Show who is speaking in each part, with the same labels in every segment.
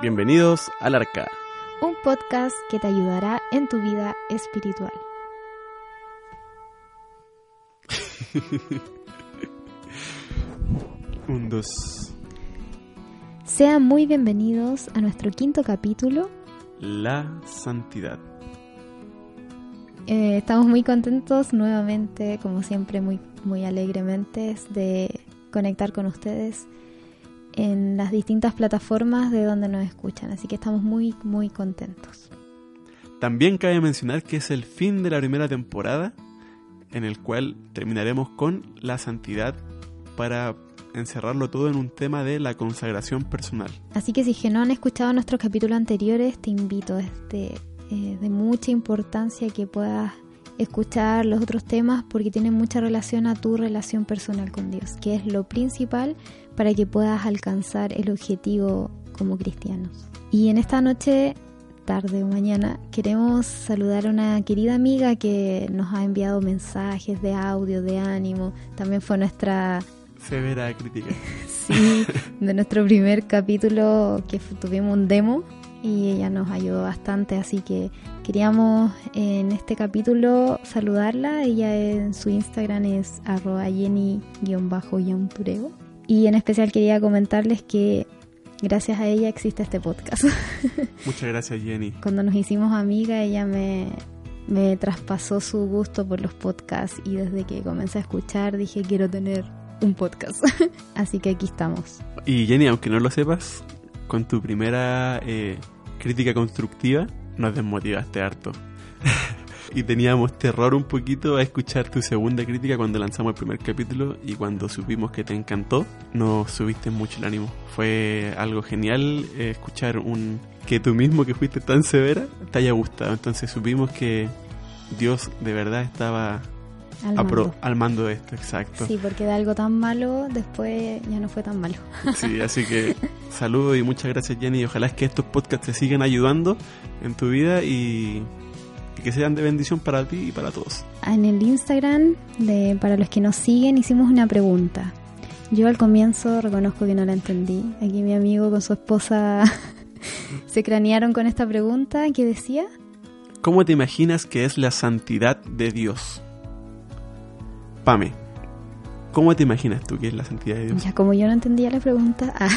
Speaker 1: Bienvenidos al Arca.
Speaker 2: Un podcast que te ayudará en tu vida espiritual.
Speaker 1: Un, dos.
Speaker 2: Sean muy bienvenidos a nuestro quinto capítulo.
Speaker 1: La santidad.
Speaker 2: Eh, estamos muy contentos nuevamente, como siempre, muy, muy alegremente de conectar con ustedes en las distintas plataformas de donde nos escuchan. Así que estamos muy, muy contentos.
Speaker 1: También cabe mencionar que es el fin de la primera temporada, en el cual terminaremos con la santidad para encerrarlo todo en un tema de la consagración personal.
Speaker 2: Así que si no han escuchado nuestros capítulos anteriores, te invito, es de, eh, de mucha importancia que puedas escuchar los otros temas porque tienen mucha relación a tu relación personal con Dios, que es lo principal para que puedas alcanzar el objetivo como cristianos. Y en esta noche, tarde o mañana, queremos saludar a una querida amiga que nos ha enviado mensajes de audio, de ánimo. También fue nuestra...
Speaker 1: Severa crítica.
Speaker 2: sí, de nuestro primer capítulo que tuvimos un demo y ella nos ayudó bastante, así que queríamos en este capítulo saludarla. Ella en su Instagram es arroba jenny-yaunturego. Y en especial quería comentarles que gracias a ella existe este podcast.
Speaker 1: Muchas gracias Jenny.
Speaker 2: Cuando nos hicimos amigas, ella me, me traspasó su gusto por los podcasts y desde que comencé a escuchar dije quiero tener un podcast. Así que aquí estamos.
Speaker 1: Y Jenny, aunque no lo sepas, con tu primera eh, crítica constructiva nos desmotivaste harto. y teníamos terror un poquito a escuchar tu segunda crítica cuando lanzamos el primer capítulo y cuando supimos que te encantó, nos subiste mucho el ánimo. Fue algo genial eh, escuchar un que tú mismo que fuiste tan severa te haya gustado. Entonces supimos que Dios de verdad estaba al mando. al mando. de esto, exacto.
Speaker 2: Sí, porque de algo tan malo después ya no fue tan malo.
Speaker 1: Sí, así que saludo y muchas gracias Jenny. Ojalá es que estos podcasts te sigan ayudando en tu vida y y que sean de bendición para ti y para todos.
Speaker 2: En el Instagram, de, para los que nos siguen, hicimos una pregunta. Yo al comienzo reconozco que no la entendí. Aquí mi amigo con su esposa se cranearon con esta pregunta que decía...
Speaker 1: ¿Cómo te imaginas que es la santidad de Dios? Pame, ¿cómo te imaginas tú que es la santidad de Dios?
Speaker 2: Ya, como yo no entendía la pregunta... Ah.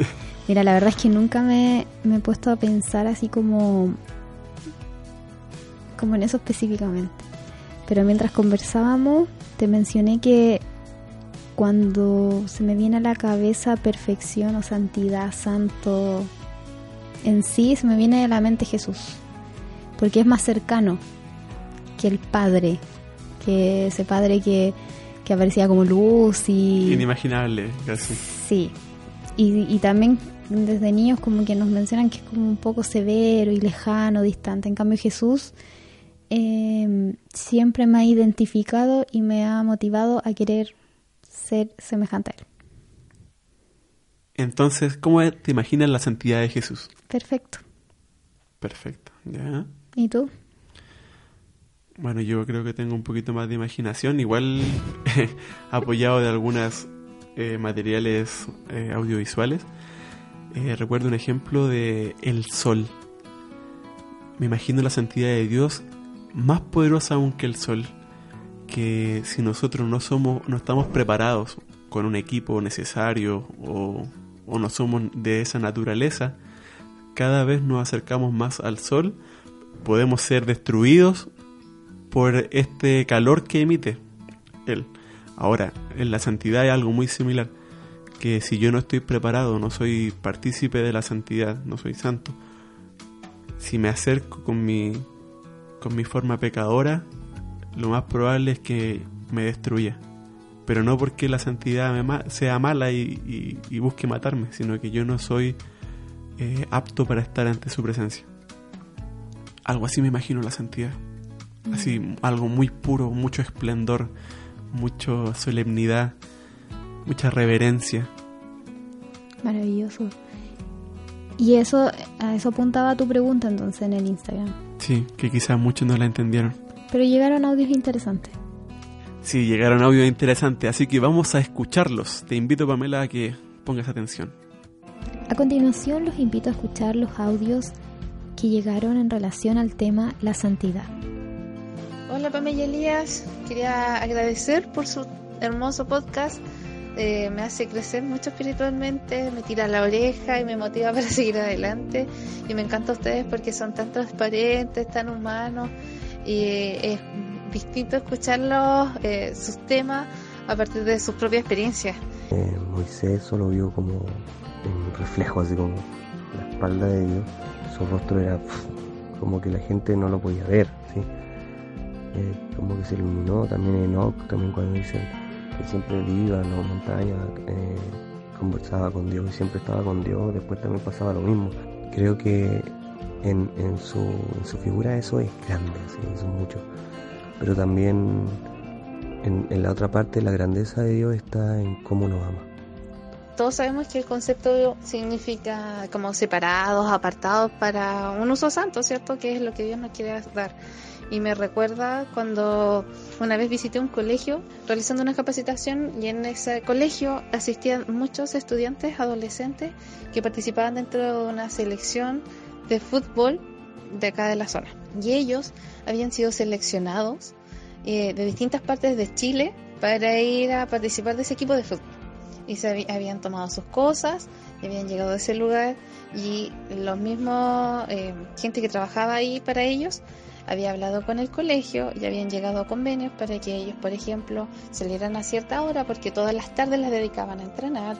Speaker 2: Mira, la verdad es que nunca me, me he puesto a pensar así como como en eso específicamente. Pero mientras conversábamos, te mencioné que cuando se me viene a la cabeza perfección o santidad, santo, en sí se me viene a la mente Jesús, porque es más cercano que el Padre, que ese Padre que, que aparecía como luz y...
Speaker 1: Inimaginable, casi.
Speaker 2: Sí, y, y también desde niños como que nos mencionan que es como un poco severo y lejano, distante, en cambio Jesús eh, siempre me ha identificado y me ha motivado a querer ser semejante a Él.
Speaker 1: Entonces, ¿cómo te imaginas la santidad de Jesús?
Speaker 2: Perfecto.
Speaker 1: Perfecto, ¿ya?
Speaker 2: ¿Y tú?
Speaker 1: Bueno, yo creo que tengo un poquito más de imaginación, igual apoyado de algunas eh, materiales eh, audiovisuales. Eh, recuerdo un ejemplo de el sol. Me imagino la santidad de Dios más poderosa aún que el sol, que si nosotros no somos, no estamos preparados con un equipo necesario o, o no somos de esa naturaleza, cada vez nos acercamos más al sol, podemos ser destruidos por este calor que emite él. Ahora, en la santidad hay algo muy similar, que si yo no estoy preparado, no soy partícipe de la santidad, no soy santo, si me acerco con mi con mi forma pecadora, lo más probable es que me destruya. Pero no porque la santidad sea mala y, busque matarme, sino que yo no soy eh, apto para estar ante su presencia. Algo así me imagino la santidad. Así, algo muy puro, mucho esplendor, mucha solemnidad, mucha reverencia.
Speaker 2: Maravilloso. Y eso, a eso apuntaba tu pregunta entonces en el Instagram.
Speaker 1: Sí, que quizás muchos no la entendieron.
Speaker 2: Pero llegaron audios interesantes.
Speaker 1: Sí, llegaron audios interesantes, así que vamos a escucharlos. Te invito, Pamela, a que pongas atención.
Speaker 2: A continuación los invito a escuchar los audios que llegaron en relación al tema la santidad.
Speaker 3: Hola Pamela Elías, quería agradecer por su hermoso podcast. Eh, me hace crecer mucho espiritualmente, me tira la oreja y me motiva para seguir adelante. Y me encanta ustedes porque son tan transparentes, tan humanos. Y es distinto escucharlos, eh, sus temas, a partir de sus propias experiencias.
Speaker 4: Eh, Moisés solo vio como un reflejo, así como la espalda de Dios. Su rostro era como que la gente no lo podía ver, ¿sí? Eh, como que se iluminó también Enoch, también cuando dicen que siempre iba en las montañas, eh, conversaba con Dios y siempre estaba con Dios, después también pasaba lo mismo. Creo que en, en, su, en su figura eso es grande, ¿sí? eso es mucho. Pero también en, en la otra parte la grandeza de Dios está en cómo nos ama
Speaker 3: todos sabemos que el concepto significa como separados, apartados para un uso santo, ¿cierto? Que es lo que Dios nos quiere dar. Y me recuerda cuando una vez visité un colegio realizando una capacitación y en ese colegio asistían muchos estudiantes adolescentes que participaban dentro de una selección de fútbol de acá de la zona. Y ellos habían sido seleccionados eh, de distintas partes de Chile para ir a participar de ese equipo de fútbol y se habían tomado sus cosas y habían llegado a ese lugar y los mismos eh, gente que trabajaba ahí para ellos había hablado con el colegio y habían llegado a convenios para que ellos, por ejemplo, salieran a cierta hora porque todas las tardes las dedicaban a entrenar.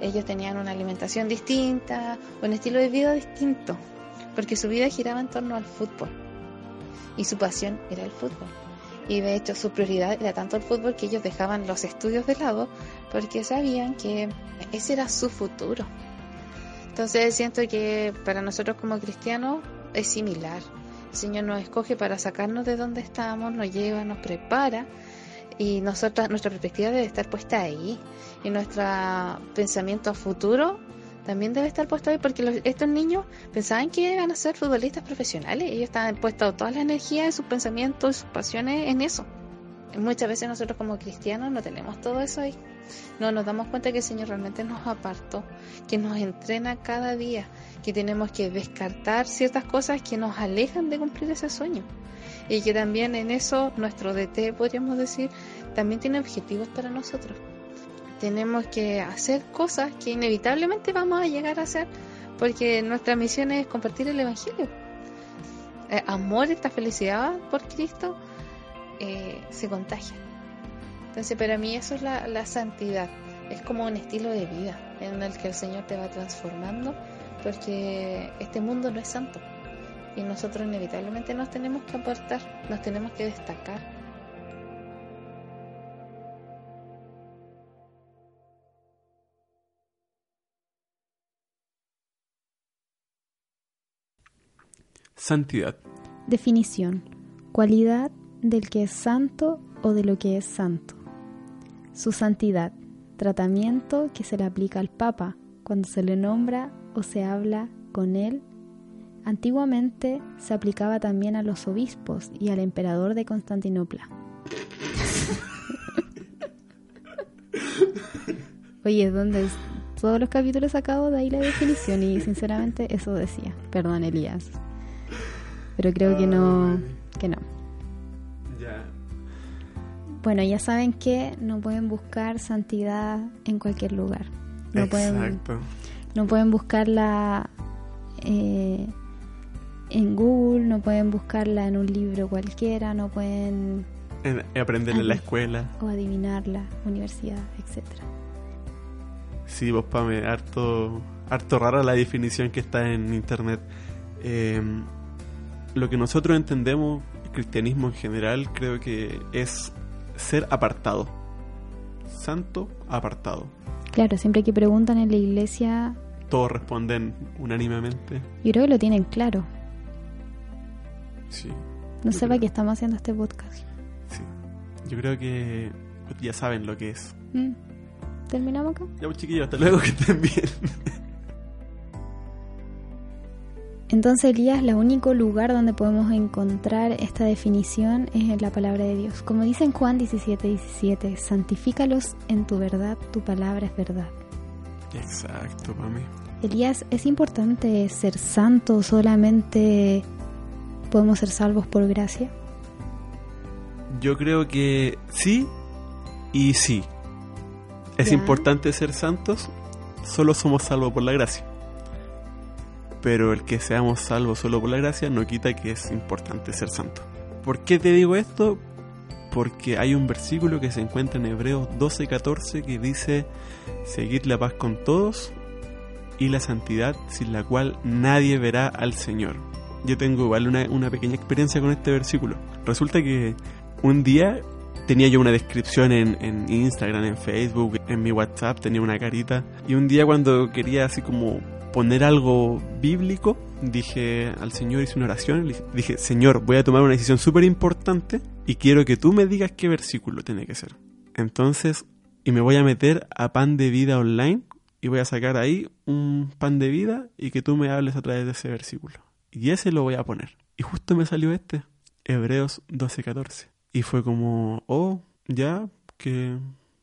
Speaker 3: Ellos tenían una alimentación distinta, un estilo de vida distinto, porque su vida giraba en torno al fútbol y su pasión era el fútbol y de hecho su prioridad era tanto el fútbol que ellos dejaban los estudios de lado porque sabían que ese era su futuro. Entonces siento que para nosotros como cristianos es similar. El Señor nos escoge para sacarnos de donde estamos, nos lleva, nos prepara y nosotros, nuestra perspectiva debe estar puesta ahí y nuestro pensamiento a futuro también debe estar puesto ahí porque estos niños pensaban que iban a ser futbolistas profesionales. Ellos estaban puestos toda la energía de sus pensamientos sus pasiones en eso. muchas veces nosotros como cristianos no tenemos todo eso ahí. No nos damos cuenta que el Señor realmente nos apartó, que nos entrena cada día, que tenemos que descartar ciertas cosas que nos alejan de cumplir ese sueño. Y que también en eso nuestro DT, podríamos decir, también tiene objetivos para nosotros tenemos que hacer cosas que inevitablemente vamos a llegar a hacer porque nuestra misión es compartir el Evangelio. Eh, amor, esta felicidad por Cristo eh, se contagia. Entonces para mí eso es la, la santidad, es como un estilo de vida en el que el Señor te va transformando porque este mundo no es santo y nosotros inevitablemente nos tenemos que aportar, nos tenemos que destacar
Speaker 1: Santidad.
Speaker 2: Definición. Cualidad del que es santo o de lo que es santo. Su santidad. Tratamiento que se le aplica al Papa cuando se le nombra o se habla con él. Antiguamente se aplicaba también a los obispos y al emperador de Constantinopla. Oye, ¿dónde es? Todos los capítulos sacados de ahí la definición y sinceramente eso decía. Perdón, Elías pero creo que no, que no.
Speaker 1: Ya.
Speaker 2: Bueno, ya saben que no pueden buscar santidad en cualquier lugar. No
Speaker 1: Exacto.
Speaker 2: Pueden, no pueden buscarla eh, en Google, no pueden buscarla en un libro cualquiera, no pueden
Speaker 1: en, aprender en la escuela
Speaker 2: o adivinarla, universidad, etcétera.
Speaker 1: Sí, vos Pame, harto, harto rara la definición que está en internet. Eh, lo que nosotros entendemos, el cristianismo en general, creo que es ser apartado. Santo apartado.
Speaker 2: Claro, siempre que preguntan en la iglesia...
Speaker 1: Todos responden unánimemente.
Speaker 2: Yo creo que lo tienen claro.
Speaker 1: Sí.
Speaker 2: No sé para qué estamos haciendo este podcast.
Speaker 1: Sí. Yo creo que ya saben lo que es.
Speaker 2: Mm. ¿Terminamos acá?
Speaker 1: Ya pues chiquillos, hasta luego, que estén bien.
Speaker 2: Entonces, Elías, el único lugar donde podemos encontrar esta definición es en la palabra de Dios. Como dice en Juan 17, 17, santifícalos en tu verdad, tu palabra es verdad.
Speaker 1: Exacto, mami.
Speaker 2: Elías, ¿es importante ser santo solamente podemos ser salvos por gracia?
Speaker 1: Yo creo que sí y sí. Es
Speaker 2: Ya.
Speaker 1: importante ser santos, solo somos salvos por la gracia. Pero el que seamos salvos solo por la gracia no quita que es importante ser santo. ¿Por qué te digo esto? Porque hay un versículo que se encuentra en Hebreos 12:14 que dice, seguid la paz con todos y la santidad sin la cual nadie verá al Señor. Yo tengo igual una, una pequeña experiencia con este versículo. Resulta que un día tenía yo una descripción en, en Instagram, en Facebook, en mi WhatsApp, tenía una carita. Y un día cuando quería así como poner algo bíblico, dije al Señor, hice una oración, le dije, Señor, voy a tomar una decisión súper importante y quiero que tú me digas qué versículo tiene que ser. Entonces, y me voy a meter a Pan de Vida Online y voy a sacar ahí un pan de vida y que tú me hables a través de ese versículo. Y ese lo voy a poner. Y justo me salió este, Hebreos 12:14. Y fue como, oh, ya, que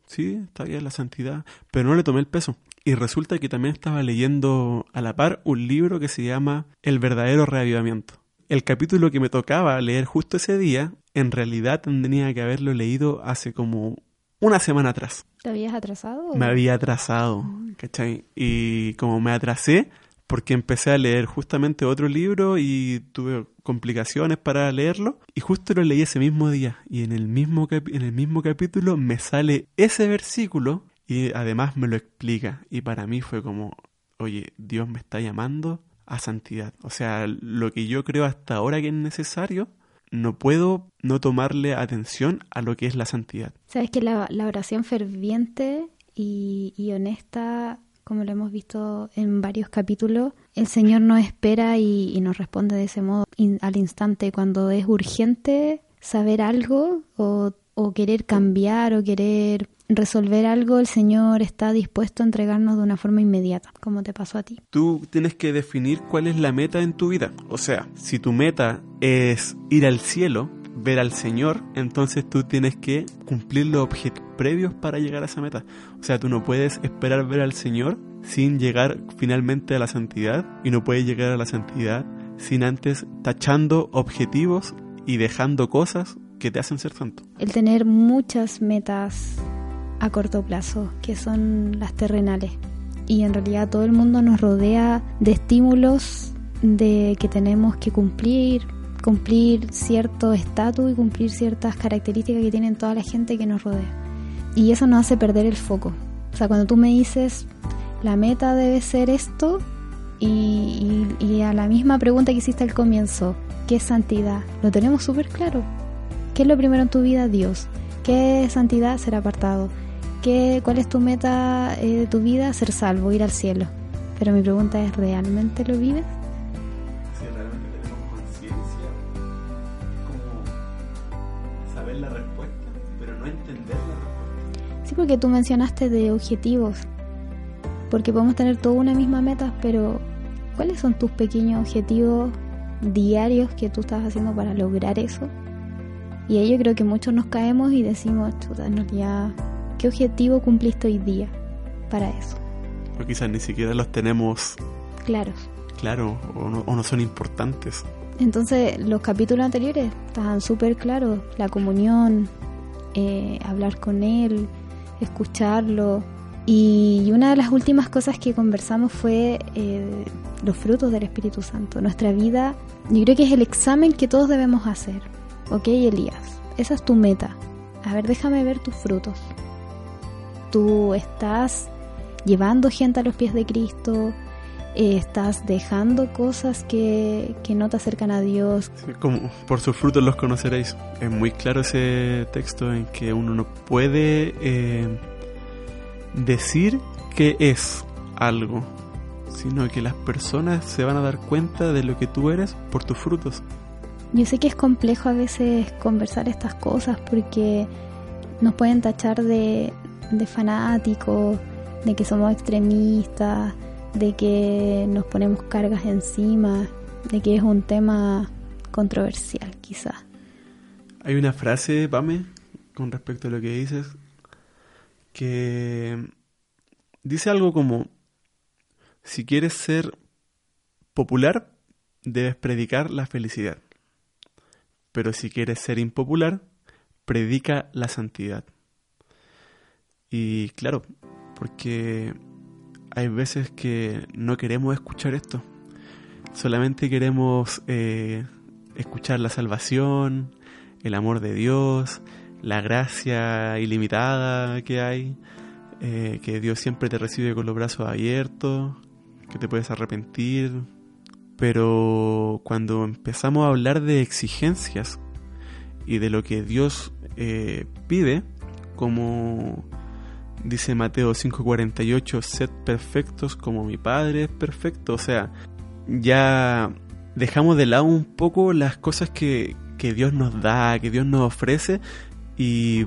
Speaker 1: sí, está bien la santidad, pero no le tomé el peso. Y resulta que también estaba leyendo a la par un libro que se llama El verdadero reavivamiento. El capítulo que me tocaba leer justo ese día, en realidad tendría que haberlo leído hace como una semana atrás.
Speaker 2: ¿Te habías atrasado?
Speaker 1: Me había atrasado, ¿cachai? Y como me atrasé, porque empecé a leer justamente otro libro y tuve complicaciones para leerlo, y justo lo leí ese mismo día, y en el mismo, en el mismo capítulo me sale ese versículo y además me lo explica, y para mí fue como, oye, Dios me está llamando a santidad. O sea, lo que yo creo hasta ahora que es necesario, no puedo no tomarle atención a lo que es la santidad.
Speaker 2: Sabes que la, oración ferviente y, y honesta, como lo hemos visto en varios capítulos, el Señor nos espera y, nos responde de ese modo al instante. Cuando es urgente saber algo o, o querer cambiar o querer resolver algo, el Señor está dispuesto a entregarnos de una forma inmediata, como te pasó a ti.
Speaker 1: Tú tienes que definir cuál es la meta en tu vida. O sea, si tu meta es ir al cielo, ver al Señor, entonces tú tienes que cumplir los objetivos previos para llegar a esa meta. O sea, tú no puedes esperar ver al Señor sin llegar finalmente a la santidad y no puedes llegar a la santidad sin antes tachando objetivos y dejando cosas que te hacen ser santo.
Speaker 2: El tener muchas metas a corto plazo, que son las terrenales. Y en realidad todo el mundo nos rodea de estímulos de que tenemos que cumplir, cumplir cierto estatus y cumplir ciertas características que tienen toda la gente que nos rodea. Y eso nos hace perder el foco. O sea, cuando tú me dices, la meta debe ser esto, y, a la misma pregunta que hiciste al comienzo, ¿qué es santidad? Lo tenemos súper claro. ¿Qué es lo primero en tu vida? Dios. ¿Qué es santidad? Ser apartado. ¿Qué, ¿Cuál es tu meta eh, de tu vida? Ser salvo, ir al cielo. Pero mi pregunta es, ¿realmente lo vives?
Speaker 1: Si realmente tenemos conciencia, como saber la respuesta, pero no entender la respuesta.
Speaker 2: Sí, porque tú mencionaste de objetivos. Porque podemos tener toda una misma meta, pero ¿cuáles son tus pequeños objetivos diarios que tú estás haciendo para lograr eso? Y ahí yo creo que muchos nos caemos y decimos, chuta, en realidad, ¿qué objetivo cumpliste hoy día para eso?
Speaker 1: O quizás ni siquiera los tenemos
Speaker 2: Claros.
Speaker 1: claros o no, o no son importantes.
Speaker 2: Entonces, los capítulos anteriores estaban súper claros. La comunión, eh, hablar con Él, escucharlo. Y una de las últimas cosas que conversamos fue eh, los frutos del Espíritu Santo. Nuestra vida, yo creo que es el examen que todos debemos hacer. Ok, Elías, esa es tu meta. A ver, déjame ver tus frutos. Tú estás llevando gente a los pies de Cristo, eh, estás dejando cosas que, que no te acercan a Dios.
Speaker 1: Como por sus frutos los conoceréis. Es muy claro ese texto en que uno no puede eh, decir que es algo, sino que las personas se van a dar cuenta de lo que tú eres por tus frutos.
Speaker 2: Yo sé que es complejo a veces conversar estas cosas porque nos pueden tachar de, de fanáticos, de que somos extremistas, de que nos ponemos cargas encima, de que es un tema controversial quizás.
Speaker 1: Hay una frase, Pame, con respecto a lo que dices, que dice algo como, si quieres ser popular, debes predicar la felicidad. Pero si quieres ser impopular, predica la santidad. Y claro, porque hay veces que no queremos escuchar esto. Solamente queremos eh, escuchar la salvación, el amor de Dios, la gracia ilimitada que hay, eh, que Dios siempre te recibe con los brazos abiertos, que te puedes arrepentir. Pero cuando empezamos a hablar de exigencias y de lo que Dios eh, pide, como dice Mateo 5:48, sed perfectos como mi Padre es perfecto, o sea, ya dejamos de lado un poco las cosas que, que Dios nos da, que Dios nos ofrece y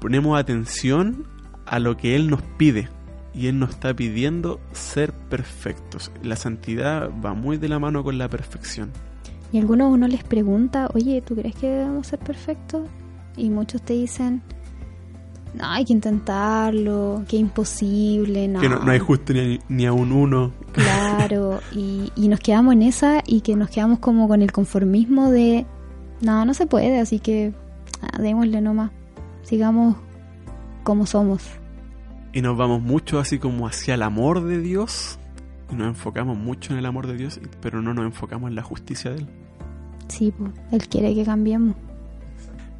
Speaker 1: ponemos atención a lo que Él nos pide. Y Él nos está pidiendo ser perfectos. La santidad va muy de la mano con la perfección.
Speaker 2: Y algunos uno les pregunta, oye, ¿tú crees que debemos ser perfectos? Y muchos te dicen, no, hay que intentarlo, que imposible, no.
Speaker 1: Que no, hay justo ni, a un uno.
Speaker 2: Claro, y, y, nos quedamos en esa y que nos quedamos como con el conformismo de, no, no se puede, así que ah, démosle nomás, sigamos como somos.
Speaker 1: Y nos vamos mucho así como hacia el amor de Dios, y nos enfocamos mucho en el amor de Dios, pero no nos enfocamos en la justicia de Él.
Speaker 2: Sí, pues, Él quiere que cambiemos.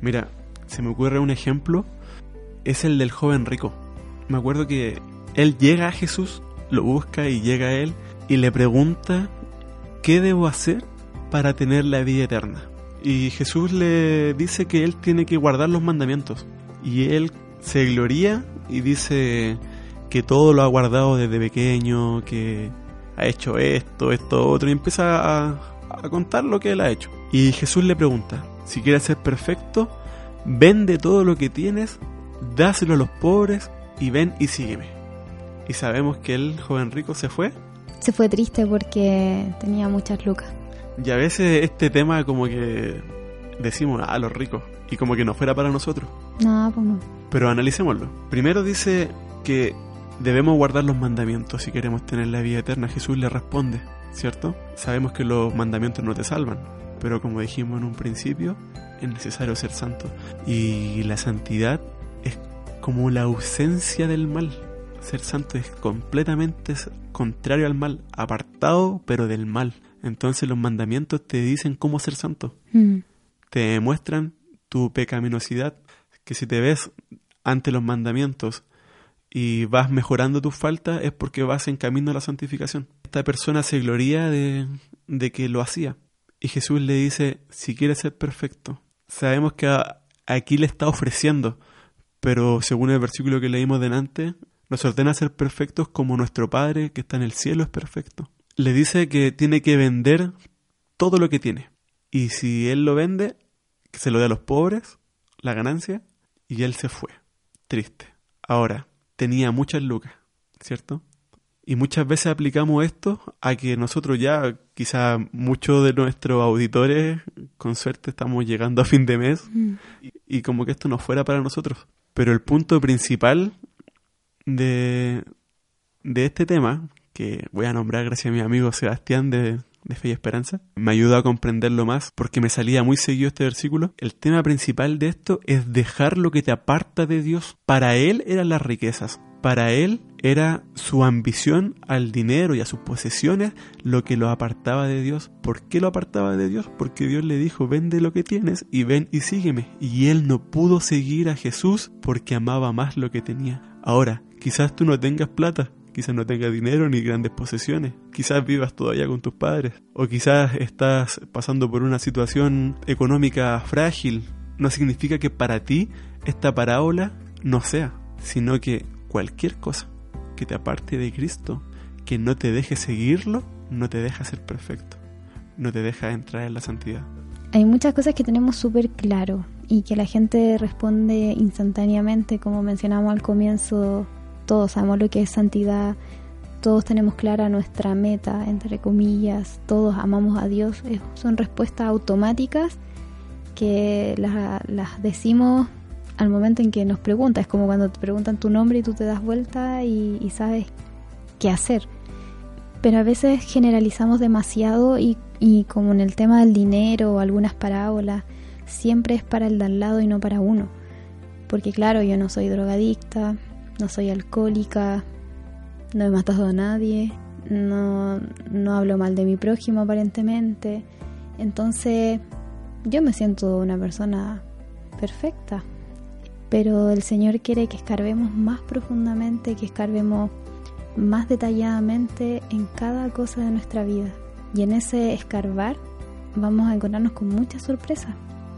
Speaker 1: Mira, se me ocurre un ejemplo es el del joven rico. Me acuerdo que él llega a Jesús, lo busca y llega a él y le pregunta, ¿qué debo hacer para tener la vida eterna? Y Jesús le dice que él tiene que guardar los mandamientos. Y él se gloria y dice que todo lo ha guardado desde pequeño, que ha hecho esto, esto, otro, y empieza a contar lo que él ha hecho. Y Jesús le pregunta, si quieres ser perfecto, vende todo lo que tienes dáselo a los pobres y ven y sígueme. Y sabemos que el joven rico se fue.
Speaker 2: Se fue triste porque tenía muchas lucas.
Speaker 1: Y a veces este tema como que decimos a ah, los ricos y como que no fuera para nosotros.
Speaker 2: No, pues no.
Speaker 1: Pero analicémoslo. Primero dice que debemos guardar los mandamientos si queremos tener la vida eterna. Jesús le responde, ¿cierto? Sabemos que los mandamientos no te salvan, pero como dijimos en un principio, es necesario ser santo. Y la santidad como la ausencia del mal. Ser santo es completamente contrario al mal, apartado pero del mal. Entonces los mandamientos te dicen cómo ser santo. Mm. Te demuestran tu pecaminosidad, que si te ves ante los mandamientos y vas mejorando tus faltas es porque vas en camino a la santificación. Esta persona se gloria de, de que lo hacía. Y Jesús le dice, si quieres ser perfecto, sabemos que aquí le está ofreciendo pero según el versículo que leímos delante, nos ordena ser perfectos como nuestro Padre que está en el cielo es perfecto. Le dice que tiene que vender todo lo que tiene. Y si él lo vende, que se lo dé a los pobres, la ganancia, y él se fue. Triste. Ahora, tenía muchas lucas, ¿cierto? Y muchas veces aplicamos esto a que nosotros ya, quizá muchos de nuestros auditores, con suerte estamos llegando a fin de mes, mm. y, y, como que esto no fuera para nosotros. Pero el punto principal de, de este tema, que voy a nombrar gracias a mi amigo Sebastián de, de Fe y Esperanza, me ayudó a comprenderlo más porque me salía muy seguido este versículo. El tema principal de esto es dejar lo que te aparta de Dios. Para él eran las riquezas. Para él era su ambición al dinero y a sus posesiones lo que lo apartaba de Dios. ¿Por qué lo apartaba de Dios? Porque Dios le dijo, vende lo que tienes y ven y sígueme. Y él no pudo seguir a Jesús porque amaba más lo que tenía. Ahora, quizás tú no tengas plata, quizás no tengas dinero ni grandes posesiones, quizás vivas todavía con tus padres, o quizás estás pasando por una situación económica frágil. No significa que para ti esta parábola no sea, sino que cualquier cosa que te aparte de Cristo, que no te deje seguirlo, no te deja ser perfecto, no te deja entrar en la santidad.
Speaker 2: Hay muchas cosas que tenemos súper claro y que la gente responde instantáneamente, como mencionamos al comienzo, todos sabemos lo que es santidad, todos tenemos clara nuestra meta, entre comillas, todos amamos a Dios, son respuestas automáticas que las, las decimos al momento en que nos pregunta. Es como cuando te preguntan tu nombre y tú te das vuelta y, sabes qué hacer. pero a veces generalizamos demasiado y, y como en el tema del dinero o algunas parábolas, siempre es para el de al lado y no para uno. Porque claro, yo no soy drogadicta, no soy alcohólica, no he matado a nadie, no, no hablo mal de mi prójimo aparentemente. Entonces yo me siento una persona perfecta. Pero el Señor quiere que escarbemos más profundamente, que escarbemos más detalladamente en cada cosa de nuestra vida. Y en ese escarbar vamos a encontrarnos con muchas sorpresas.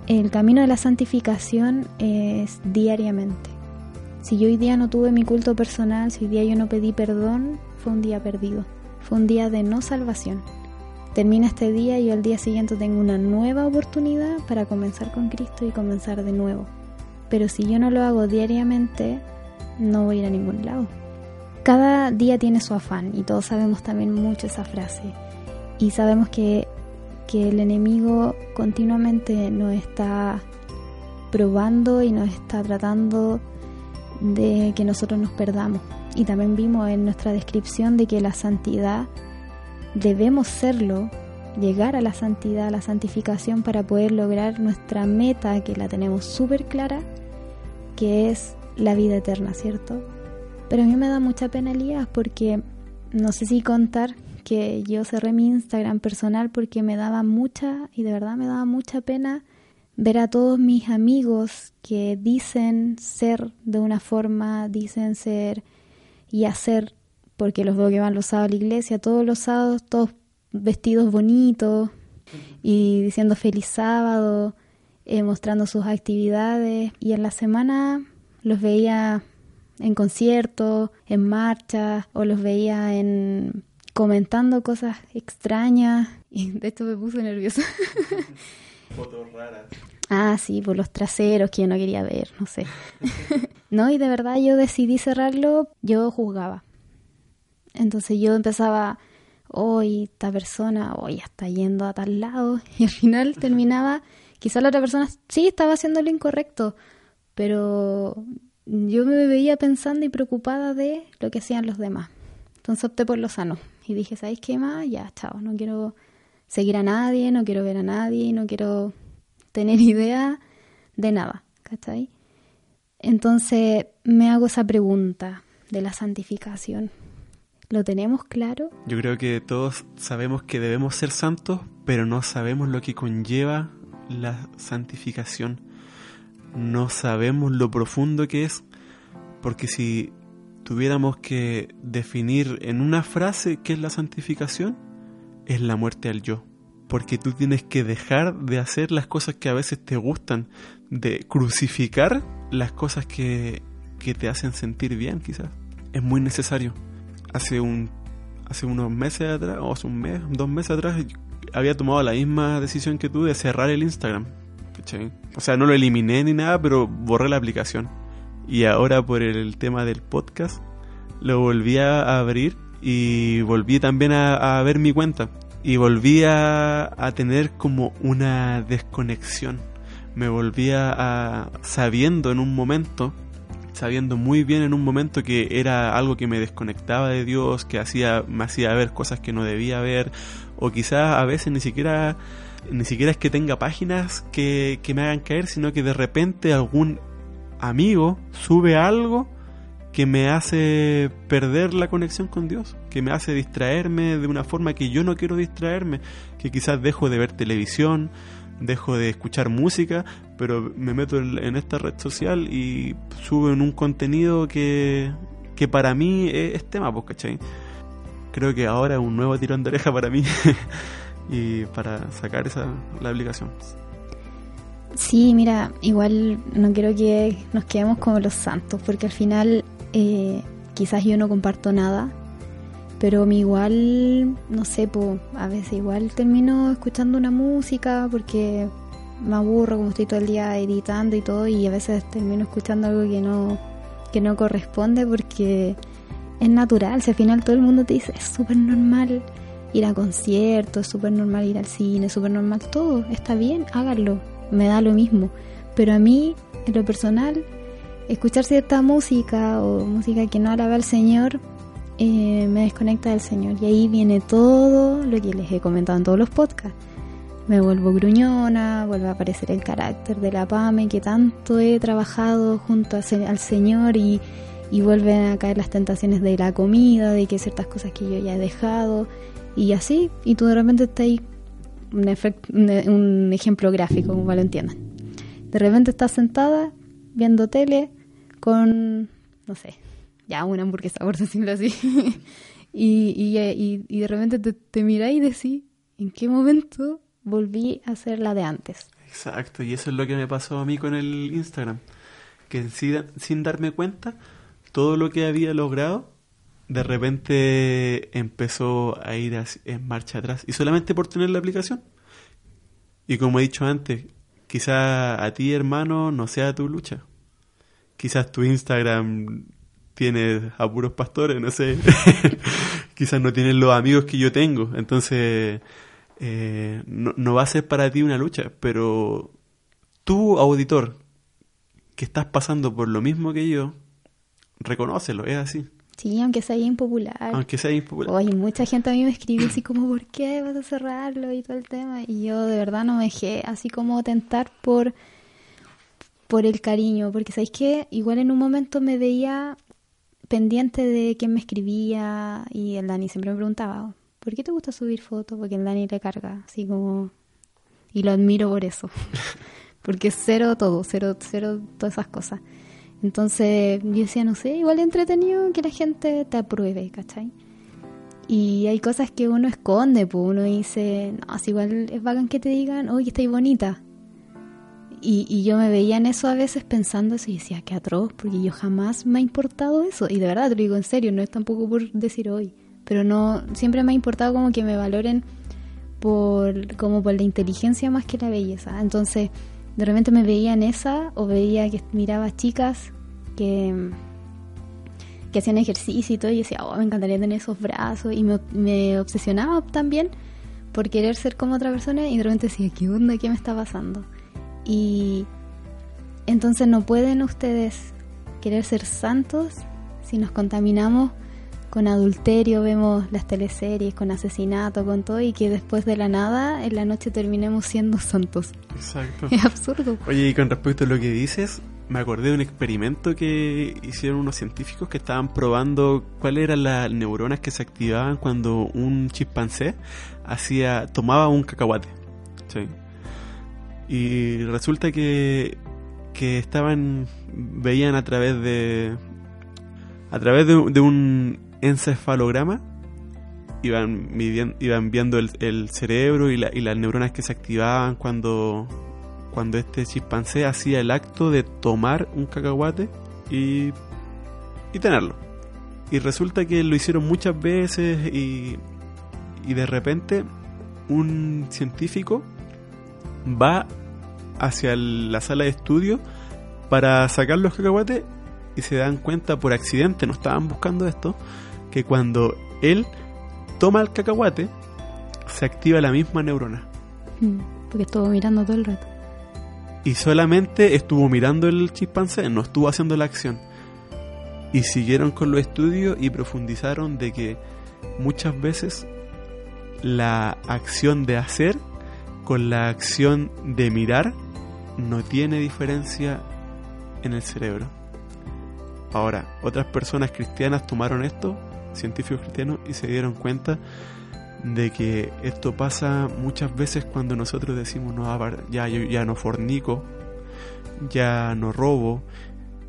Speaker 2: El camino de la santificación es diariamente. Si yo hoy día no tuve mi culto personal, si hoy día yo no pedí perdón, fue un día perdido. Fue un día de no salvación. Termina este día y yo al día siguiente tengo una nueva oportunidad para comenzar con Cristo y comenzar de nuevo. Pero si yo no lo hago diariamente, no voy a ir a ningún lado. Cada día tiene su afán y todos sabemos también mucho esa frase. Y sabemos que, que el enemigo continuamente nos está probando y nos está tratando de que nosotros nos perdamos. Y también vimos en nuestra descripción de que la santidad debemos serlo, llegar a la santidad, a la santificación para poder lograr nuestra meta, que la tenemos súper clara, que es la vida eterna, ¿cierto? Pero a mí me da mucha pena, Elías, porque no sé si contar que yo cerré mi Instagram personal porque me daba mucha, y de verdad me daba mucha pena ver a todos mis amigos que dicen ser de una forma, dicen ser y hacer porque los veo que van los sábados a la iglesia, todos los sábados, todos vestidos bonitos y diciendo feliz sábado, eh, mostrando sus actividades. Y en la semana los veía en conciertos, en marchas, o los veía en comentando cosas extrañas. Y de esto me puse nerviosa.
Speaker 1: Fotos raras.
Speaker 2: Ah, sí, por los traseros que yo no quería ver, no sé. no, y de verdad yo decidí cerrarlo, yo juzgaba. Entonces yo empezaba, hoy esta persona, hoy está yendo a tal lado, y al final terminaba, quizá la otra persona sí estaba haciendo lo incorrecto, pero yo me veía pensando y preocupada de lo que hacían los demás. Entonces opté por lo sano y dije, ¿sabéis qué más? Ya, chao, no quiero seguir a nadie, no quiero ver a nadie, no quiero tener idea de nada, ¿cachai? Entonces me hago esa pregunta de la santificación. ¿Lo tenemos claro?
Speaker 1: Yo creo que todos sabemos que debemos ser santos, pero no sabemos lo que conlleva la santificación. No sabemos lo profundo que es, porque si tuviéramos que definir en una frase qué es la santificación, es la muerte al yo. Porque tú tienes que dejar de hacer las cosas que a veces te gustan, de crucificar las cosas que, que te hacen sentir bien, quizás. Es muy necesario hace un hace unos meses atrás, o hace un mes, dos meses atrás, había tomado la misma decisión que tú de cerrar el Instagram. O sea, no lo eliminé ni nada, pero borré la aplicación. Y ahora por el tema del podcast, lo volví a abrir y volví también a, ver mi cuenta. Y volví a, tener como una desconexión. Me volví a, sabiendo en un momento sabiendo muy bien en un momento que era algo que me desconectaba de Dios, que hacía, me hacía ver cosas que no debía ver, o quizás a veces ni siquiera, ni siquiera es que tenga páginas que, que me hagan caer, sino que de repente algún amigo sube algo que me hace perder la conexión con Dios, que me hace distraerme de una forma que yo no quiero distraerme, que quizás dejo de ver televisión, dejo de escuchar música, pero me meto en esta red social y subo en un contenido que, que para mí es, tema, pues, ¿cachai? Creo que ahora es un nuevo tirón de oreja para mí y para sacar esa la aplicación.
Speaker 2: Sí, mira, igual no quiero que nos quedemos como los santos, porque al final eh, quizás yo no comparto nada, pero mi igual, no sé, po, a veces igual termino escuchando una música porque me aburro como estoy todo el día editando y todo y a veces termino escuchando algo que no, que no corresponde porque es natural, si al final todo el mundo te dice es súper normal ir a conciertos, es súper normal ir al cine, es súper normal todo, está bien, háganlo, me da lo mismo, pero a mí, en lo personal, escuchar cierta música o música que no alaba al Señor eh, me desconecta del Señor. Y ahí viene todo lo que les he comentado en todos los podcasts. Me vuelvo gruñona, vuelve a aparecer el carácter de la Pame que tanto he trabajado junto al Señor y, y vuelven a caer las tentaciones de la comida, de que ciertas cosas que yo ya he dejado y así. Y tú de repente estás ahí, un, ejemplo gráfico, como lo entiendan. De repente estás sentada viendo tele con, no sé, ya una hamburguesa, por decirlo así. y, y, y, de repente te, te y decís, ¿en qué momento volví a ser la de antes?
Speaker 1: Exacto, y eso es lo que me pasó a mí con el Instagram. Que sin, sin darme cuenta, todo lo que había logrado, de repente empezó a ir en marcha atrás. Y solamente por tener la aplicación. Y como he dicho antes, quizá a ti, hermano, no sea tu lucha quizás tu Instagram tiene a puros pastores, no sé. quizás no tienes los amigos que yo tengo. Entonces, eh, no, va a ser para ti una lucha, pero tú, auditor, que estás pasando por lo mismo que yo, reconócelo, es así.
Speaker 2: Sí, aunque sea impopular.
Speaker 1: Aunque sea impopular.
Speaker 2: Oye, mucha gente a mí me escribió así como, ¿por qué vas a cerrarlo? Y todo el tema. Y yo de verdad no me dejé así como tentar por por el cariño, porque sabéis que igual en un momento me veía pendiente de quién me escribía y el Dani siempre me preguntaba, ¿por qué te gusta subir fotos? Porque el Dani le carga, así como... Y lo admiro por eso, porque cero todo, cero, cero todas esas cosas. Entonces yo decía, no sé, igual entretenido que la gente te apruebe, ¿cachai? Y hay cosas que uno esconde, pues uno dice, no, es igual es bacán que te digan, oye, estáis bonita. Y, yo me veía en eso a veces pensando eso y decía, qué atroz, porque yo jamás me ha importado eso. Y de verdad, te lo digo en serio, no es tampoco por decir hoy. Pero no, siempre me ha importado como que me valoren por, como por la inteligencia más que la belleza. Entonces, de repente me veía en esa o veía que miraba chicas que, que hacían ejercicio y todo y decía, oh, me encantaría tener esos brazos. Y me, me obsesionaba también por querer ser como otra persona y de repente decía, ¿qué onda? ¿Qué me está pasando? Y entonces no pueden ustedes querer ser santos si nos contaminamos con adulterio, vemos las teleseries con asesinato, con todo, y que después de la nada, en la noche terminemos siendo santos.
Speaker 1: Exacto.
Speaker 2: Es absurdo.
Speaker 1: Oye, y con respecto a lo que dices, me acordé de un experimento que hicieron unos científicos que estaban probando cuáles eran las neuronas que se activaban cuando un chimpancé hacía, tomaba un cacahuate. ¿sí? Y resulta que, que estaban, veían a través de, a través de, un encefalograma, iban, iban viendo el, cerebro y, y, las neuronas que se activaban cuando, cuando este chimpancé hacía el acto de tomar un cacahuate y, y tenerlo. Y resulta que lo hicieron muchas veces y, y de repente un científico va hacia la sala de estudio para sacar los cacahuates y se dan cuenta por accidente, no estaban buscando esto, que cuando él toma el cacahuate se activa la misma neurona.
Speaker 2: Mm, porque estuvo mirando todo el rato.
Speaker 1: Y solamente estuvo mirando el chimpancé, no estuvo haciendo la acción. Y siguieron con los estudios y profundizaron de que muchas veces la acción de hacer con la acción de mirar no tiene diferencia en el cerebro. Ahora, otras personas cristianas tomaron esto, científicos cristianos, y se dieron cuenta de que esto pasa muchas veces cuando nosotros decimos, no, ya, yo ya no fornico, ya no robo,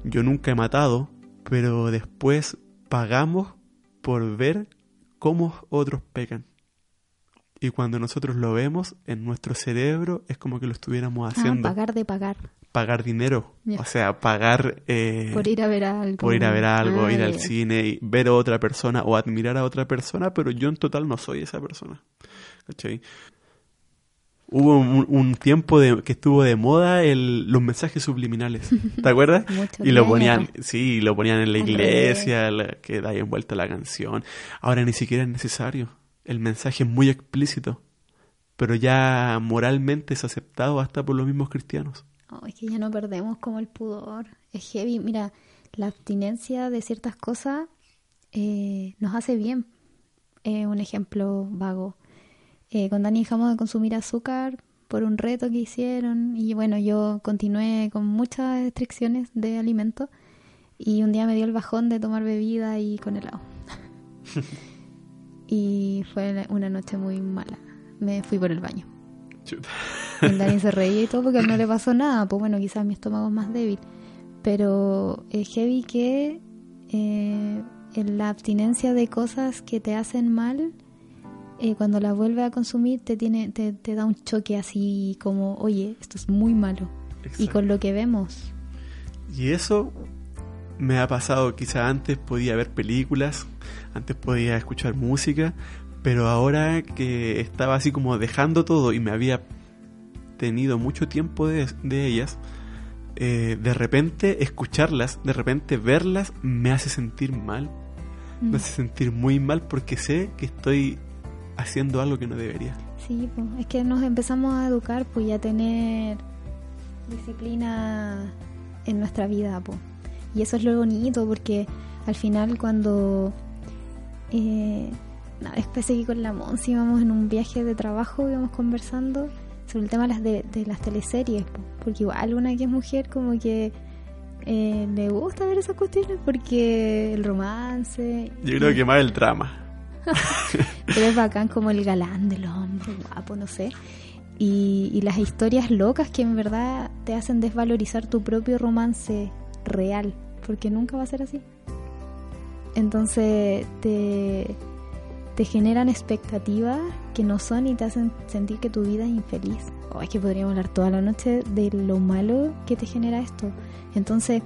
Speaker 1: yo nunca he matado, pero después pagamos por ver cómo otros pecan. Y cuando nosotros lo vemos en nuestro cerebro es como que lo estuviéramos ah, haciendo.
Speaker 2: pagar de pagar.
Speaker 1: Pagar dinero. O sea, pagar...
Speaker 2: Eh, por ir a ver algo.
Speaker 1: Por ir a ver algo, ir al cine, y ver a otra persona o admirar a otra persona, pero yo en total no soy esa persona. ¿Cachai? Hubo un, tiempo de, que estuvo de moda el, los mensajes subliminales, ¿te acuerdas? y lo ponían, sí, lo ponían en la iglesia, que da envuelta la canción. Ahora ni siquiera es necesario el mensaje es muy explícito, pero ya moralmente es aceptado hasta por los mismos cristianos.
Speaker 2: Es que ya no perdemos como el pudor. Es heavy. Mira, la abstinencia de ciertas cosas eh, nos hace bien. Eh, un ejemplo vago. Eh, con Dani dejamos de consumir azúcar por un reto que hicieron y bueno, yo continué con muchas restricciones de alimento y un día me dio el bajón de tomar bebida y con helado. y fue una noche muy mala. Me fui por el baño.
Speaker 1: Chuta.
Speaker 2: Y Dani se reía y todo porque no le pasó nada. Pues bueno, quizás mi estómago es más débil. Pero es heavy que eh, la abstinencia de cosas que te hacen mal, eh, cuando las vuelves a consumir, te, tiene, te, te da un choque así como, oye, esto es muy malo. Y
Speaker 1: Exacto.
Speaker 2: con lo que vemos,
Speaker 1: Y eso me ha pasado, quizá antes podía ver películas, antes podía escuchar música, pero ahora que estaba así como dejando todo y me había tenido mucho tiempo de, de ellas, eh, de repente escucharlas, de repente verlas, me hace sentir mal,
Speaker 2: mm,
Speaker 1: me hace sentir muy mal porque sé que estoy haciendo algo que no debería.
Speaker 2: sí, pues, es que nos empezamos a educar pues y a tener disciplina en nuestra vida, pues. Y eso es lo bonito porque al final cuando eh, una vez que con la Monsi íbamos en un viaje de trabajo, íbamos conversando sobre el tema de las, de, las teleseries, po. porque igual una que es mujer como que eh, le gusta ver esas cuestiones porque el romance...
Speaker 1: Yo creo que más el drama.
Speaker 2: Pero es bacán como el galán del hombre, guapo, no sé. Y, y las historias locas que en verdad te hacen desvalorizar tu propio romance real, porque nunca va a ser así. Entonces te, te generan expectativas que no son y te hacen sentir que tu vida es infeliz. O es que podríamos hablar toda la noche de lo malo que te genera esto. Entonces,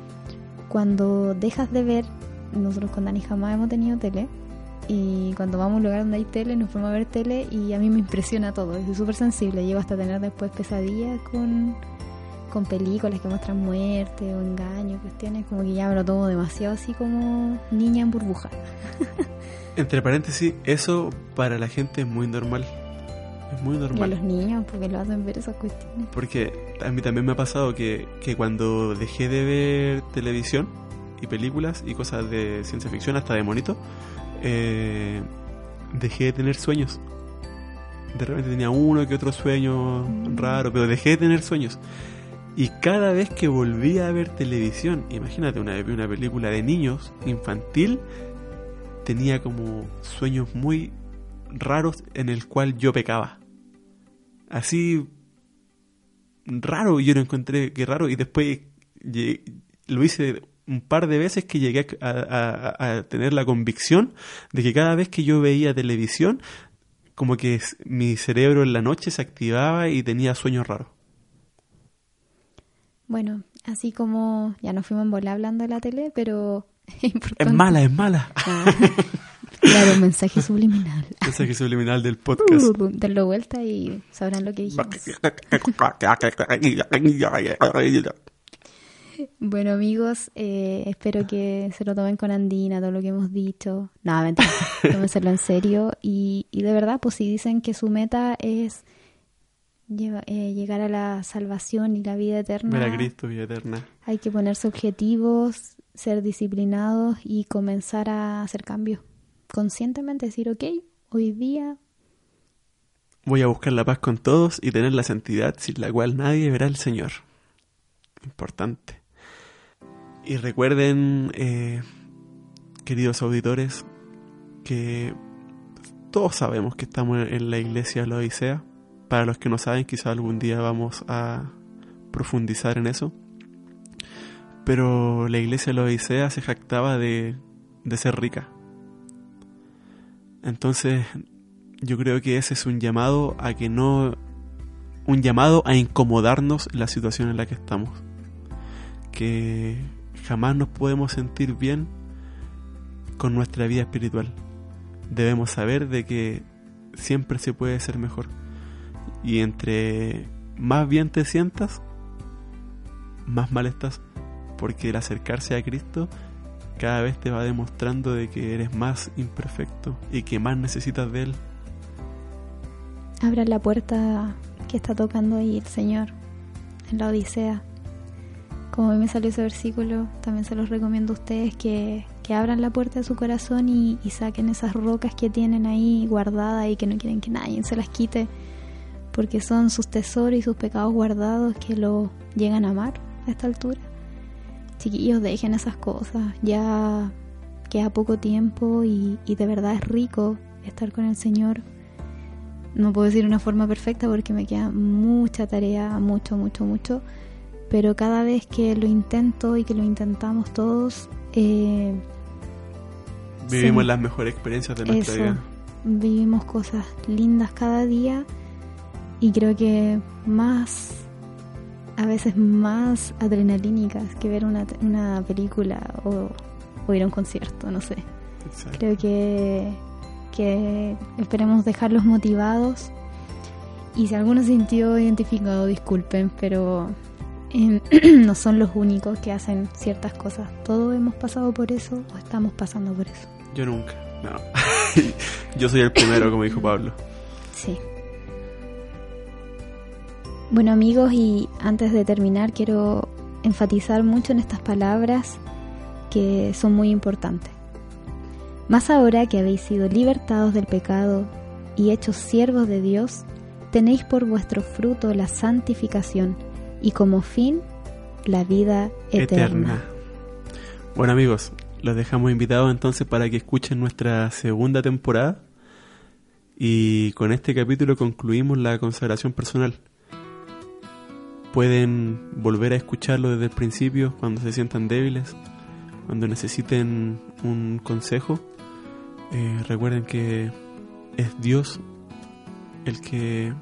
Speaker 2: cuando dejas de ver, nosotros con Dani jamás hemos tenido tele, y cuando vamos a un lugar donde hay tele, nos fuimos a ver tele y a mí me impresiona todo. Soy súper sensible. Llego hasta tener después pesadillas con, con películas que muestran muerte o engaño, cuestiones. Como que ya me lo tomo demasiado así como niña en burbuja.
Speaker 1: Entre paréntesis, eso para la gente es muy normal. Es muy
Speaker 2: Y a
Speaker 1: normal.
Speaker 2: los niños, porque lo hacen ver esas cuestiones.
Speaker 1: Porque a mí también me ha pasado que, que cuando dejé de ver televisión y películas y cosas de ciencia ficción, hasta de monito, eh, dejé de tener sueños. De repente tenía uno que otro sueño
Speaker 2: Mm.
Speaker 1: raro, pero dejé de tener sueños. Y cada vez que volvía a ver televisión, imagínate, una una película de niños, infantil, tenía como sueños muy raros en el cual yo pecaba. Así raro, yo lo encontré que raro y después lo hice un par de veces que llegué a, tener la convicción de que cada vez que yo veía televisión, como que mi cerebro en la noche se activaba y tenía sueños raros.
Speaker 2: Bueno, así como ya nos fuimos en bola hablando de la tele, pero es importante.
Speaker 1: Es mala, es mala.
Speaker 2: Ah, claro, mensaje subliminal.
Speaker 1: Mensaje subliminal del podcast.
Speaker 2: Denlo vuelta y sabrán lo que dijimos. Bueno amigos, eh, espero que se lo tomen con Andina todo lo que hemos dicho. Nada, mentira, tómenselo en serio. Y, y de verdad, pues si dicen que su meta es lleva- eh, llegar a la salvación y la vida eterna,
Speaker 1: Ver a Cristo, vida eterna.
Speaker 2: hay que ponerse objetivos, ser disciplinados y comenzar a hacer cambios. Conscientemente decir, ok, hoy día
Speaker 1: Voy a buscar la paz con todos y tener la santidad sin la cual nadie verá al Señor. Importante. Y recuerden, eh, queridos auditores, que todos sabemos que estamos en la iglesia de la Odisea. Para los que no saben, quizá algún día vamos a profundizar en eso. Pero la iglesia de la Odisea se jactaba de, de ser rica. Entonces, yo creo que ese es un llamado a que no. Un llamado a incomodarnos la situación en la que estamos. Que jamás nos podemos sentir bien con nuestra vida espiritual. Debemos saber de que siempre se puede ser mejor. Y entre más bien te sientas, más mal estás. Porque el acercarse a Cristo cada vez te va demostrando de que eres más imperfecto y que más necesitas de Él.
Speaker 2: abran la puerta que está tocando ahí el Señor en la Odisea. Como a mí me salió ese versículo, también se los recomiendo a ustedes que, abran la puerta de su corazón y saquen esas rocas que tienen ahí guardadas y que no quieren que nadie se las quite, porque son sus tesoros y sus pecados guardados que lo llegan a amar a esta altura. Chiquillos, dejen esas cosas, ya queda poco tiempo y, y de verdad es rico estar con el Señor. No puedo decir una forma perfecta porque me queda mucha tarea, mucho, mucho, mucho. Pero cada vez que lo intento y que lo intentamos todos, eh,
Speaker 1: Vivimos
Speaker 2: Sí.
Speaker 1: las mejores experiencias de nuestra
Speaker 2: eso,
Speaker 1: vida.
Speaker 2: vivimos cosas lindas cada día y creo que más, a veces más adrenalínicas que ver una, una película o, o ir a un concierto, no sé.
Speaker 1: Exacto.
Speaker 2: Creo que, que esperemos dejarlos motivados. Y si alguno se sintió identificado, disculpen, pero eh, no son los únicos que hacen ciertas cosas. Todos hemos pasado por eso o estamos pasando por eso.
Speaker 1: Yo nunca. No. Yo soy el primero, como dijo Pablo.
Speaker 2: Sí. Bueno amigos, y antes de terminar quiero enfatizar mucho en estas palabras que son muy importantes. Más ahora que habéis sido libertados del pecado y hechos siervos de Dios, tenéis por vuestro fruto la santificación y como fin la vida eterna.
Speaker 1: Bueno amigos, los dejamos invitados entonces para que escuchen nuestra segunda temporada y con este capítulo concluimos la consagración personal. Pueden volver a escucharlo desde el principio cuando se sientan débiles, cuando necesiten un consejo. Eh, recuerden que es Dios el que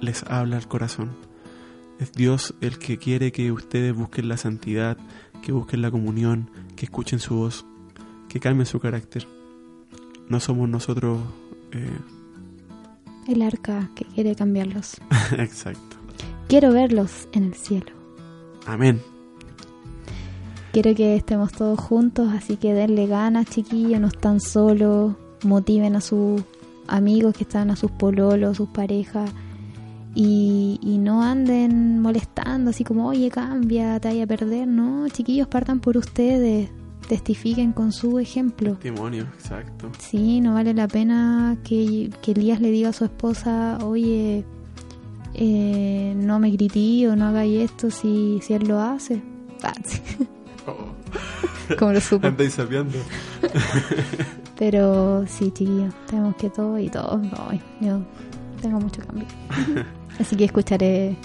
Speaker 1: les habla al corazón. Es Dios el que quiere que ustedes busquen la santidad, que busquen la comunión, que escuchen su voz, que cambien su carácter. No somos nosotros... eh,
Speaker 2: El arca que quiere cambiarlos.
Speaker 1: exacto.
Speaker 2: Quiero verlos en el cielo.
Speaker 1: Amén.
Speaker 2: Quiero que estemos todos juntos, así que denle ganas, chiquillos, no están solos, motiven a sus amigos que están, a sus pololos, sus parejas, y, y no anden molestando, así como, oye, cambia, te vaya a perder, no, chiquillos, partan por ustedes, testifiquen con su ejemplo.
Speaker 1: Testimonio, exacto.
Speaker 2: Sí, no vale la pena que, que Elías le diga a su esposa, oye, eh, no me grití o no hagáis esto si, si él lo hace. Ah, sí,
Speaker 1: Oh,
Speaker 2: como lo supo.
Speaker 1: andáis sapeando.
Speaker 2: Pero sí, chiquillos, tenemos que todo y todo. Ay, yo tengo mucho cambio. Así que escucharé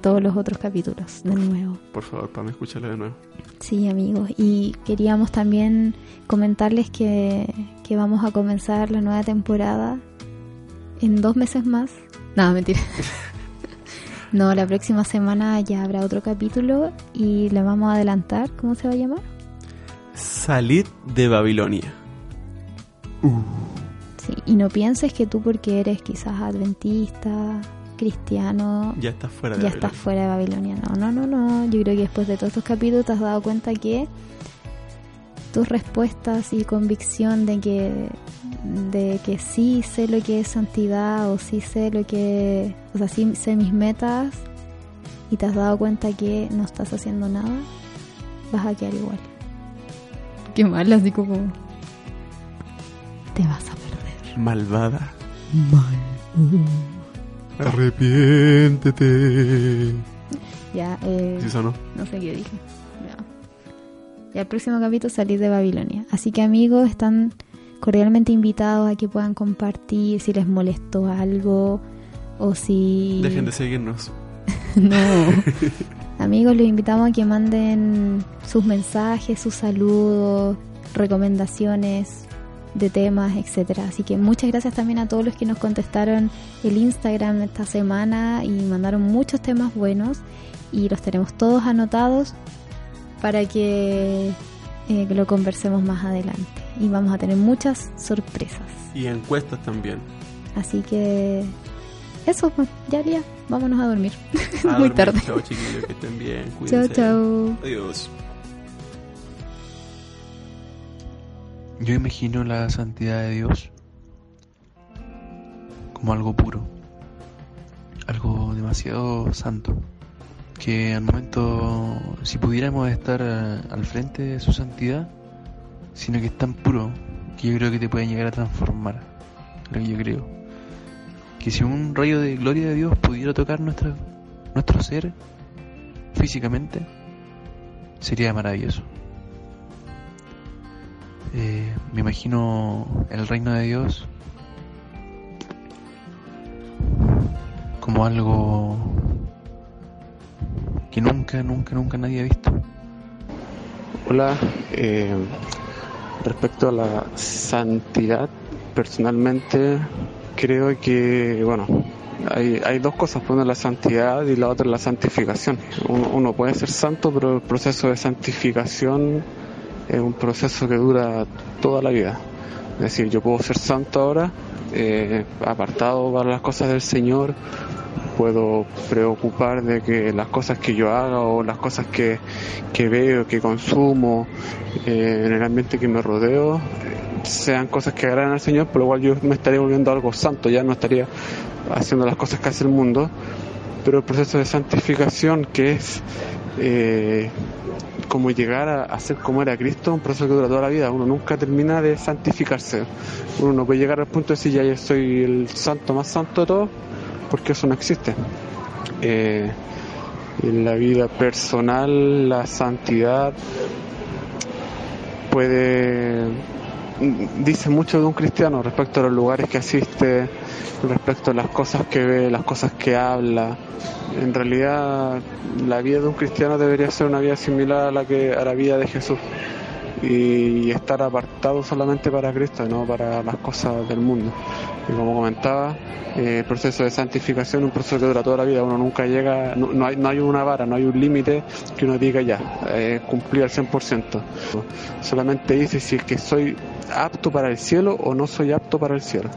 Speaker 2: todos los otros capítulos de nuevo.
Speaker 1: Por favor, para escúchalo de nuevo.
Speaker 2: Sí, amigos. Y queríamos también comentarles que, que vamos a comenzar la nueva temporada en dos meses más. No, mentira. No, la próxima semana ya habrá otro capítulo y le vamos a adelantar. ¿Cómo se va a llamar?
Speaker 1: Salid de Babilonia.
Speaker 2: Sí, y no pienses que tú porque eres quizás adventista, cristiano,
Speaker 1: Ya estás fuera de
Speaker 2: ya
Speaker 1: Babilonia.
Speaker 2: estás fuera de Babilonia. No, no, no, no. Yo creo que después de todos estos capítulos te has dado cuenta que tus respuestas y convicción de que de que sí sé lo que es santidad o sí sé lo que o sea sí sé mis metas y te has dado cuenta que no estás haciendo nada vas a quedar igual qué mal así como te vas a perder
Speaker 1: Malvada.
Speaker 2: mal
Speaker 1: Arrepiéntete.
Speaker 2: ya eh,
Speaker 1: ¿Sí sonó?
Speaker 2: No sé qué dije. Y el próximo capítulo salir de Babilonia. Así que amigos, están cordialmente invitados a que puedan compartir si les molestó algo o si...
Speaker 1: Dejen de seguirnos.
Speaker 2: no. amigos, los invitamos a que manden sus mensajes, sus saludos, recomendaciones de temas, etcétera. Así que muchas gracias también a todos los que nos contestaron el Instagram esta semana y mandaron muchos temas buenos y los tenemos todos anotados para que, eh, que lo conversemos más adelante. Y vamos a tener muchas sorpresas.
Speaker 1: Y encuestas también.
Speaker 2: Así que eso, pues, ya, ya, vámonos a dormir.
Speaker 1: A
Speaker 2: Muy
Speaker 1: dormir.
Speaker 2: tarde.
Speaker 1: Chao chiquillos, que estén bien.
Speaker 2: Chao,
Speaker 1: Cuídense.
Speaker 2: chao.
Speaker 1: Adiós.
Speaker 5: Yo imagino la santidad de Dios como algo puro, algo demasiado santo, que al momento, si pudiéramos estar eh, al frente de su santidad, sino que es tan puro que yo creo que te puede llegar a transformar. Lo que yo creo. Que si un rayo de gloria de Dios pudiera tocar nuestra, nuestro ser físicamente, sería maravilloso. Eh, me imagino el reino de Dios como algo que nunca, nunca, nunca nadie ha visto.
Speaker 6: Hola, eh, respecto a la santidad, personalmente creo que, bueno, hay, hay dos cosas, una es la santidad y la otra es la santificación. Uno, uno puede ser santo, pero el proceso de santificación es un proceso que dura toda la vida. Es decir, yo puedo ser santo ahora, eh, apartado para las cosas del Señor, puedo preocupar de que las cosas que yo haga o las cosas que, que veo, que consumo eh, en el ambiente que me rodeo, sean cosas que agraden al Señor, por lo cual yo me estaría volviendo algo santo, ya no estaría haciendo las cosas que hace el mundo, pero el proceso de santificación que es eh, como llegar a, a, ser como era Cristo, un proceso que dura toda la vida, uno nunca termina de santificarse, uno no puede llegar al punto de decir ya yo soy el santo más santo de todos, porque eso no existe. Eh, en la vida personal, la santidad puede dice mucho de un cristiano respecto a los lugares que asiste, respecto a las cosas que ve, las cosas que habla. En realidad, la vida de un cristiano debería ser una vida similar a la que a la vida de Jesús y estar apartado solamente para Cristo, no para las cosas del mundo. Y como comentaba, eh, el proceso de santificación es un proceso que dura toda la vida, uno nunca llega, no, hay, no hay una vara, no hay un límite que uno diga ya, eh, cumplir al 100%. Solamente dice si es que soy apto para el cielo o no soy apto para el cielo.